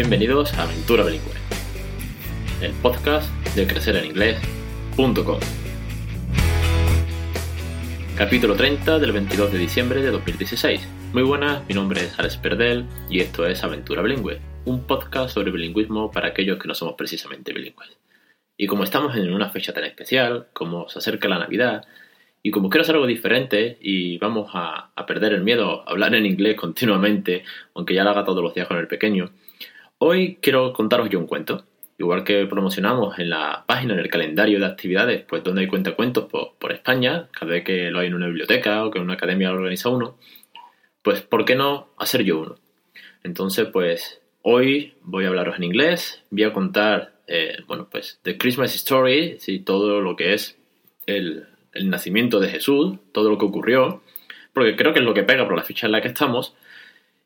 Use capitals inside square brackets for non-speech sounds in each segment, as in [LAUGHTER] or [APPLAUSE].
Bienvenidos a Aventura Bilingüe, el podcast de crecereninglés.com. Capítulo 30 del 22 de diciembre de 2016. Muy buenas, mi nombre es Alex Perdel y esto es Aventura Bilingüe, un podcast sobre bilingüismo para aquellos que no somos precisamente bilingües. Y como estamos en una fecha tan especial, como se acerca la Navidad, y como quiero hacer algo diferente y vamos a, perder el miedo a hablar en inglés continuamente, aunque ya lo haga todos los días con el pequeño, hoy quiero contaros yo un cuento. Igual que promocionamos en la página, en el calendario de actividades, pues donde hay cuentacuentos por, España, cada vez que lo hay en una biblioteca o que una academia lo organiza uno, pues ¿por qué no hacer yo uno? Entonces, pues hoy voy a hablaros en inglés, voy a contar, eh, bueno, pues The Christmas Story, sí, todo lo que es el, el nacimiento de Jesús, todo lo que ocurrió, porque creo que es lo que pega por la ficha en la que estamos,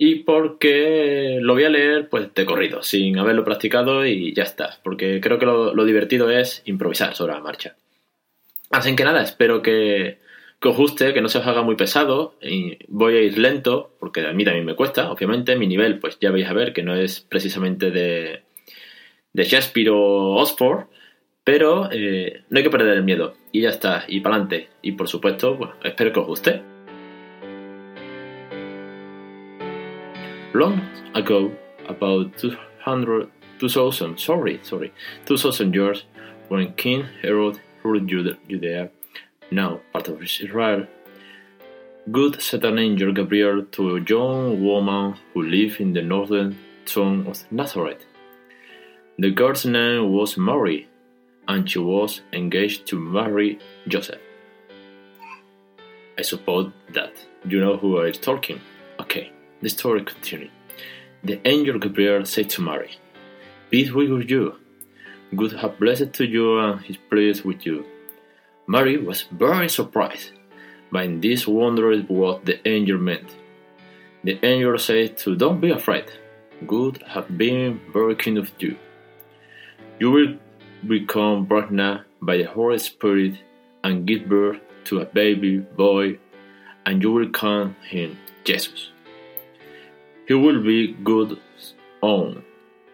y porque lo voy a leer pues de corrido, sin haberlo practicado y ya está, porque creo que lo, divertido es improvisar sobre la marcha. Así que nada, espero que, os guste, que no se os haga muy pesado, y voy a ir lento, porque a mí también me cuesta, obviamente, mi nivel pues ya vais a ver que no es precisamente de, de Shakespeare o Oxford, pero eh, no hay que perder el miedo. Y ya está, y para adelante. Y por supuesto, espero que os guste. Long ago, about 200, 2000, sorry, sorry, 2000 years, when King Herod ruled Judea, now part of Israel, God sent an angel Gabriel to a young woman who lived in the northern town of Nazareth. The girl's name was Mary and she was engaged to marry Joseph. I suppose that you know who I'm talking. Okay, the story continued. The angel Gabriel said to Mary, Peace be with you. God have blessed to you and is pleased with you. Mary was very surprised by this wondered what the angel meant. The angel said to Don't be afraid. God have been very kind of you. You will become pregnant by the Holy Spirit and give birth to a baby boy, and you will call him Jesus. He will be God's own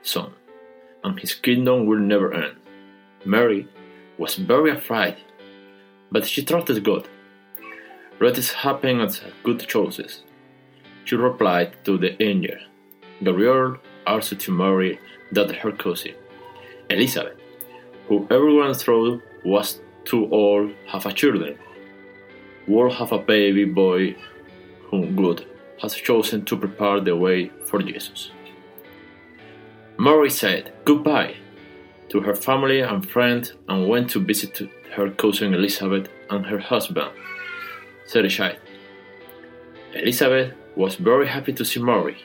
son, and his kingdom will never end. Mary was very afraid, but she trusted God. Let it happen as good choices. She replied to the angel. Gabriel also to Mary that her cousin, Elizabeth, who everyone thought was too old have a children, will have a baby boy whom God has chosen to prepare the way for Jesus. Mary said goodbye to her family and friends and went to visit her cousin Elizabeth and her husband, Zechariah. Elizabeth was very happy to see Mary.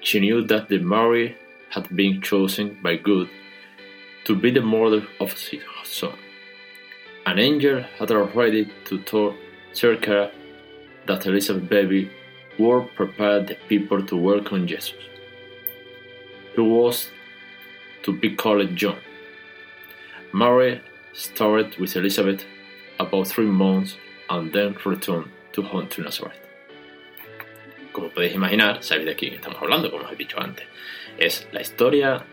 She knew that the Mary had been chosen by God to be the mother of his son. An angel had already told Zechariah that Elizabeth's baby would prepared the people to welcome Jesus. He was to be called John. Mary started with Elizabeth about three months and then returned to home to Nazareth. Como podéis imaginar, sabéis de quién estamos hablando, como os he dicho antes. Es la historia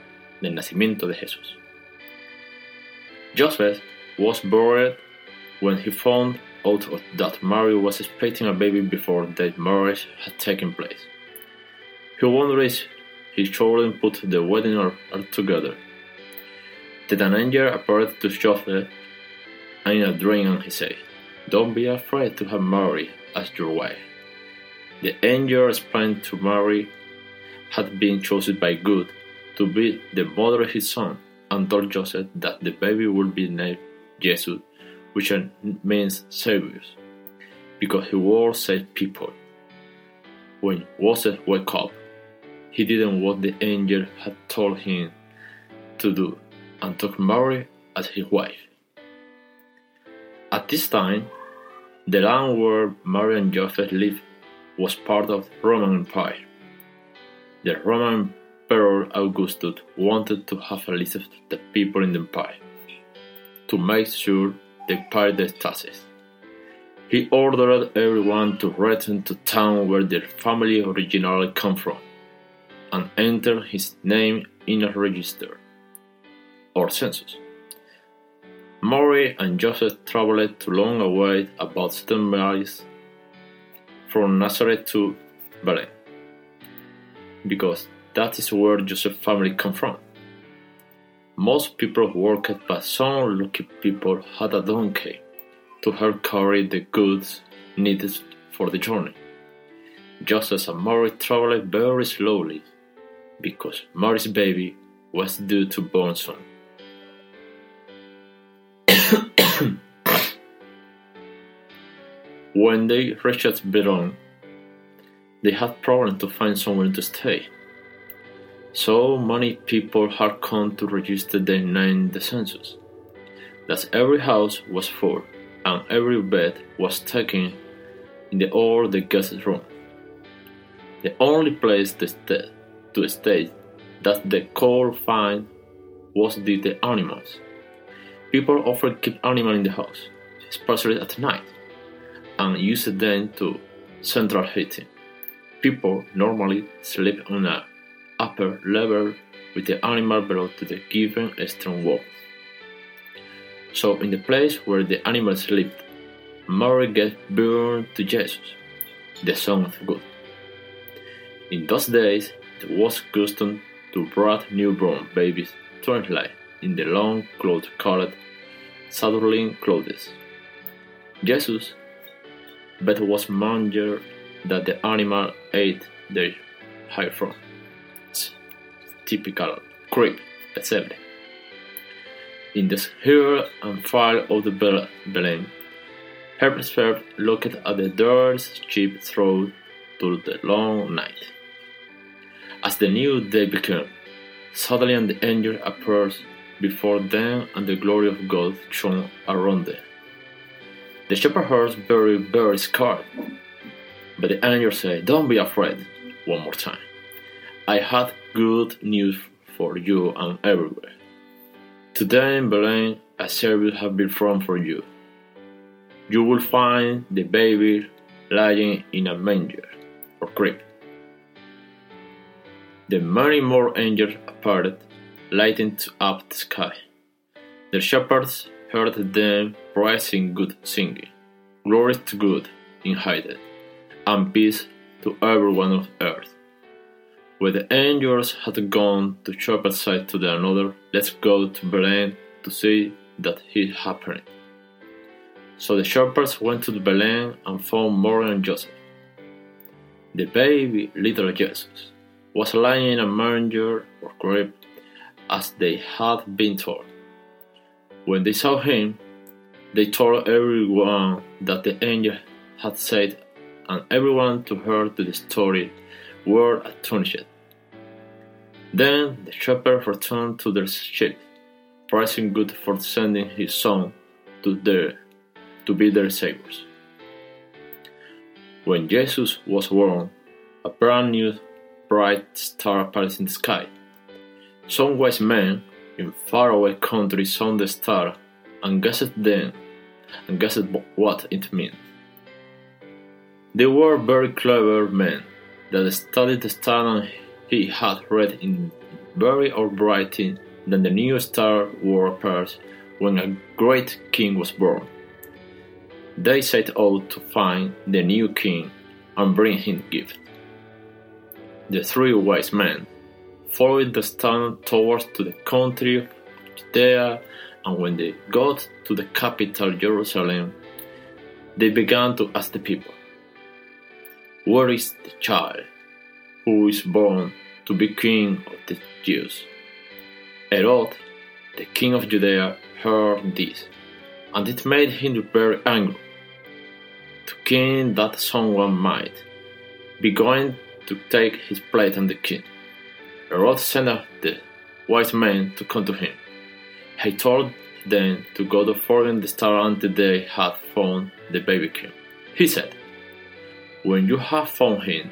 del nacimiento de Jesús. Joseph was worried when he found out that Mary was expecting a baby before the marriage had taken place. He wondered if his children put the wedding all together. Then an angel appeared to Joseph in a dream and he said, Don't be afraid to have Mary as your wife. The angel explained to Mary had been chosen by God to be the mother of his son and told Joseph that the baby would be named Jesus, which means Savior, because he would save people. When Joseph woke up, he didn't what the angel had told him to do and took Mary as his wife. At this time, the land where Mary and Joseph lived was part of the Roman Empire. The Roman Emperor Augustus wanted to have a list of the people in the empire to make sure their taxes. He ordered everyone to return to town where their family originally come from, and enter his name in a register or census. Mary and Joseph traveled to long away about seven miles from Nazareth to Bethlehem, because that is where Joseph's family come from. Most people worked, but some lucky people had a donkey to help carry the goods needed for the journey. Joseph and Mary traveled very slowly because Mary's baby was due to born soon. [COUGHS] when they reached Bethlehem, they had problems to find somewhere to stay. So many people had come to register their name in the census that every house was full and every bed was taken in the all the guest room. The only place to stay, to stay that they could find was the, the animals. People often keep animals in the house, especially at night, and use them to central heating. People normally sleep on a upper level with the animal below to the given stone wall. So in the place where the animal slept, Mary gave birth to Jesus, the Son of God. In those days, it was custom to wrap newborn babies to twilight in the long cloth called swaddling clothes. Jesus, but was manger that the animal ate their hair from. Typical creep etc. In the here and fire of the Bethlehem, Herbert looked at the doors sheep through to the long night. As the new day began, suddenly an angel appeared before them and the glory of God shone around them. The shepherd heard very, very scared. But the angel said, Don't be afraid, one more time. I have good news for you and everywhere. Today in Berlin, a Savior has been born for you. You will find the baby lying in a manger or crib. The many more angels appeared, lighting up the sky. The shepherds heard them praising good singing, glory to God in heaven, and peace to everyone on earth. When the angels had gone to shepherd's side to the another, let's go to Bethlehem to see that it happened. So the shepherds went to Bethlehem and found Mary and Joseph. The baby, little Jesus, was lying in a manger or crib as they had been told. When they saw him, they told everyone that the angel had said, and everyone who heard the story were astonished. Then the shepherds returned to their sheep, praising God for sending his son to their to be their saviors. When Jesus was born, a brand new bright star appeared in the sky. Some wise men in faraway countries saw the star and guessed then and guessed what it meant. They were very clever men that studied the star and he had read in very old writing that the new star would appear when a great king was born. They set out to find the new king and bring him gifts. The three wise men followed the star towards to the country of Judea, and when they got to the capital Jerusalem, they began to ask the people, Where is the child who is born to be king of the Jews? Herod, the king of Judea, heard this, and it made him very angry to king that someone might be going to take his place on the king. Herod sent out the wise men to come to him. He told them to go to find the star until they had found the baby king. He said, When you have found him,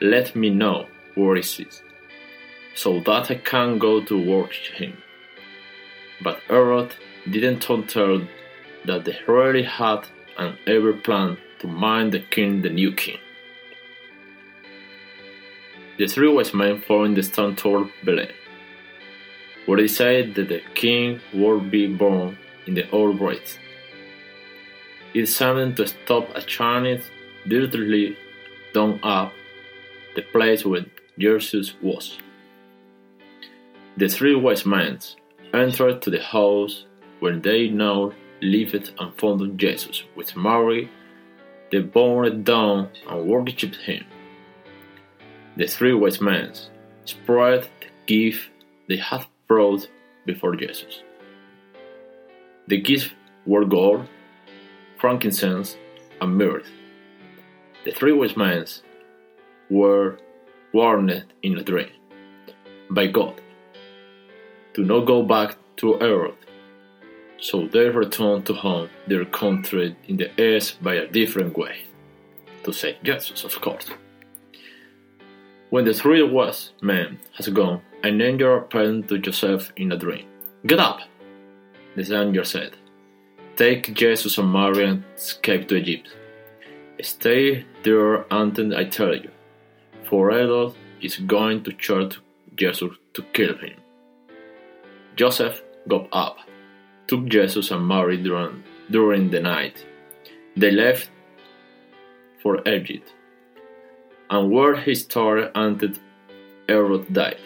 let me know where he is, so that I can go to worship him. But Herod didn't tell that they really had an ever plan to mind the king the new king. the three wise men found the stone toward Belén, where they said that the king would be born in the old breath. It seemed to stop a Chinese directly down up the place where Jesus was. The three wise men entered to the house where they now lived and found Jesus with Mary. They bowed down and worshipped him. The three wise men spread the gift they had brought before Jesus. The gifts were gold, frankincense, and myrrh. The three wise men were warned in a dream by God to not go back to earth. So they returned to home, their country in the east by a different way. To say Jesus, of course. When the three wise men has gone, an angel appeared to Joseph in a dream. Get up! The angel said. Take Jesus and Mary and escape to Egypt. Stay there until I tell you, for Herod is going to church Jesus to kill him. Joseph got up, took Jesus and Mary during, during the night. They left for Egypt, and where he started until Herod died.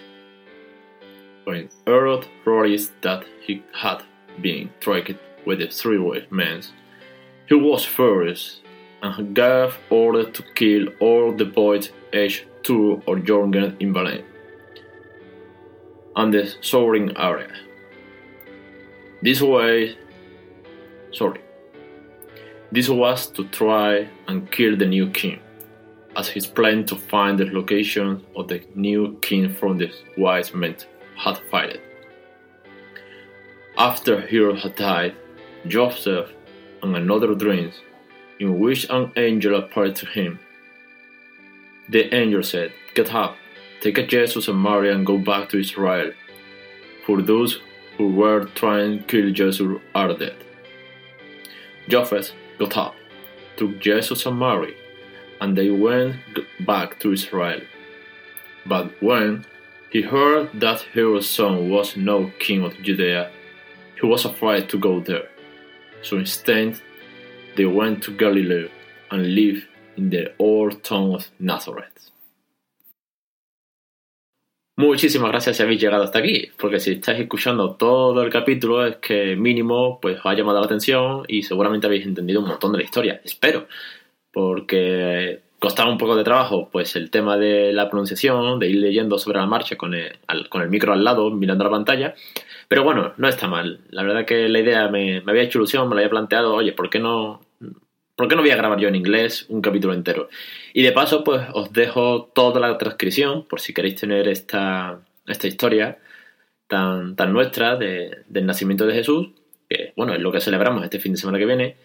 When Herod realized that he had been tricked with the three wise men, he was furious and gave order to kill all the boys aged two or younger in Belén and the surrounding area. This way, sorry, this was to try and kill the new king, as his plan to find the location of the new king from the wise men had failed. After Herod had died, Joseph and another dream, in which an angel appeared to him. The angel said, Get up, take Jesus and Mary and go back to Israel, for those who were trying to kill Jesus are dead. Joseph got up, took Jesus and Mary, and they went back to Israel. But when he heard that Herod's son was now king of Judea, he was afraid to go there. So instead, they went to Galilee and lived in the old town of Nazareth. Muchísimas gracias si habéis llegado hasta aquí, porque si estáis escuchando todo el capítulo es que mínimo pues os ha llamado la atención y seguramente habéis entendido un montón de la historia, espero, porque costaba un poco de trabajo pues el tema de la pronunciación, de ir leyendo sobre la marcha con el, con el micro al lado, mirando la pantalla, pero bueno, no está mal, la verdad que la idea me, me había hecho ilusión, me la había planteado, oye, ¿por qué no ¿por qué no voy a grabar yo en inglés un capítulo entero? Y de paso, pues os dejo toda la transcripción por si queréis tener esta, esta historia tan, tan nuestra del nacimiento de Jesús, que bueno, es lo que celebramos este fin de semana que viene,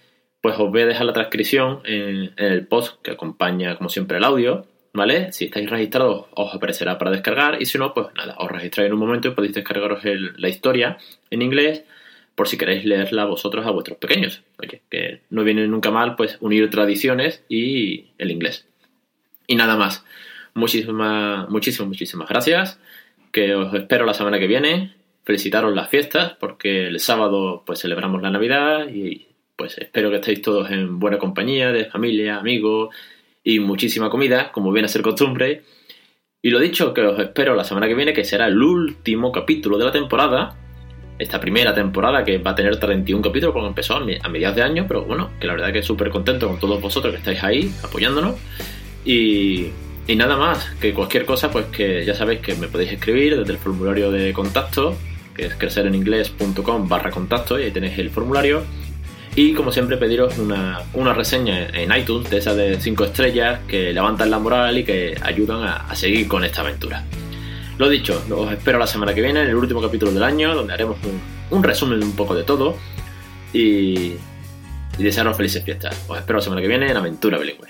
pues os voy a dejar la transcripción en, el post que acompaña, como siempre, el audio, ¿vale? Si estáis registrados os aparecerá para descargar y si no, pues nada, os registráis en un momento y podéis descargaros la historia en inglés por si queréis leerla vosotros a vuestros pequeños. Oye, que no viene nunca mal pues unir tradiciones y el inglés. Y nada más. Muchísimas, muchísimas, muchísimas gracias. Que os espero la semana que viene. Felicitaros las fiestas porque el sábado pues celebramos la Navidad y pues espero que estéis todos en buena compañía de familia, amigos y muchísima comida, como viene a ser costumbre. Y lo dicho, que os espero la semana que viene, que será el último capítulo de la temporada esta primera temporada que va a tener 31 capítulos porque empezó a mediados de año, pero bueno, que la verdad que súper contento con todos vosotros que estáis ahí apoyándonos. Y, nada más, que cualquier cosa, pues que ya sabéis que me podéis escribir desde el formulario de contacto, que es crecereningles.com barra contacto, y ahí tenéis el formulario. Y como siempre pediros una, una reseña en iTunes de esas de 5 estrellas que levantan la moral y que ayudan a, seguir con esta aventura. Lo dicho, os espero la semana que viene, en el último capítulo del año, donde haremos un, resumen de un poco de todo. Y, y desearos felices fiestas. Os espero la semana que viene en Aventura Bilingüe.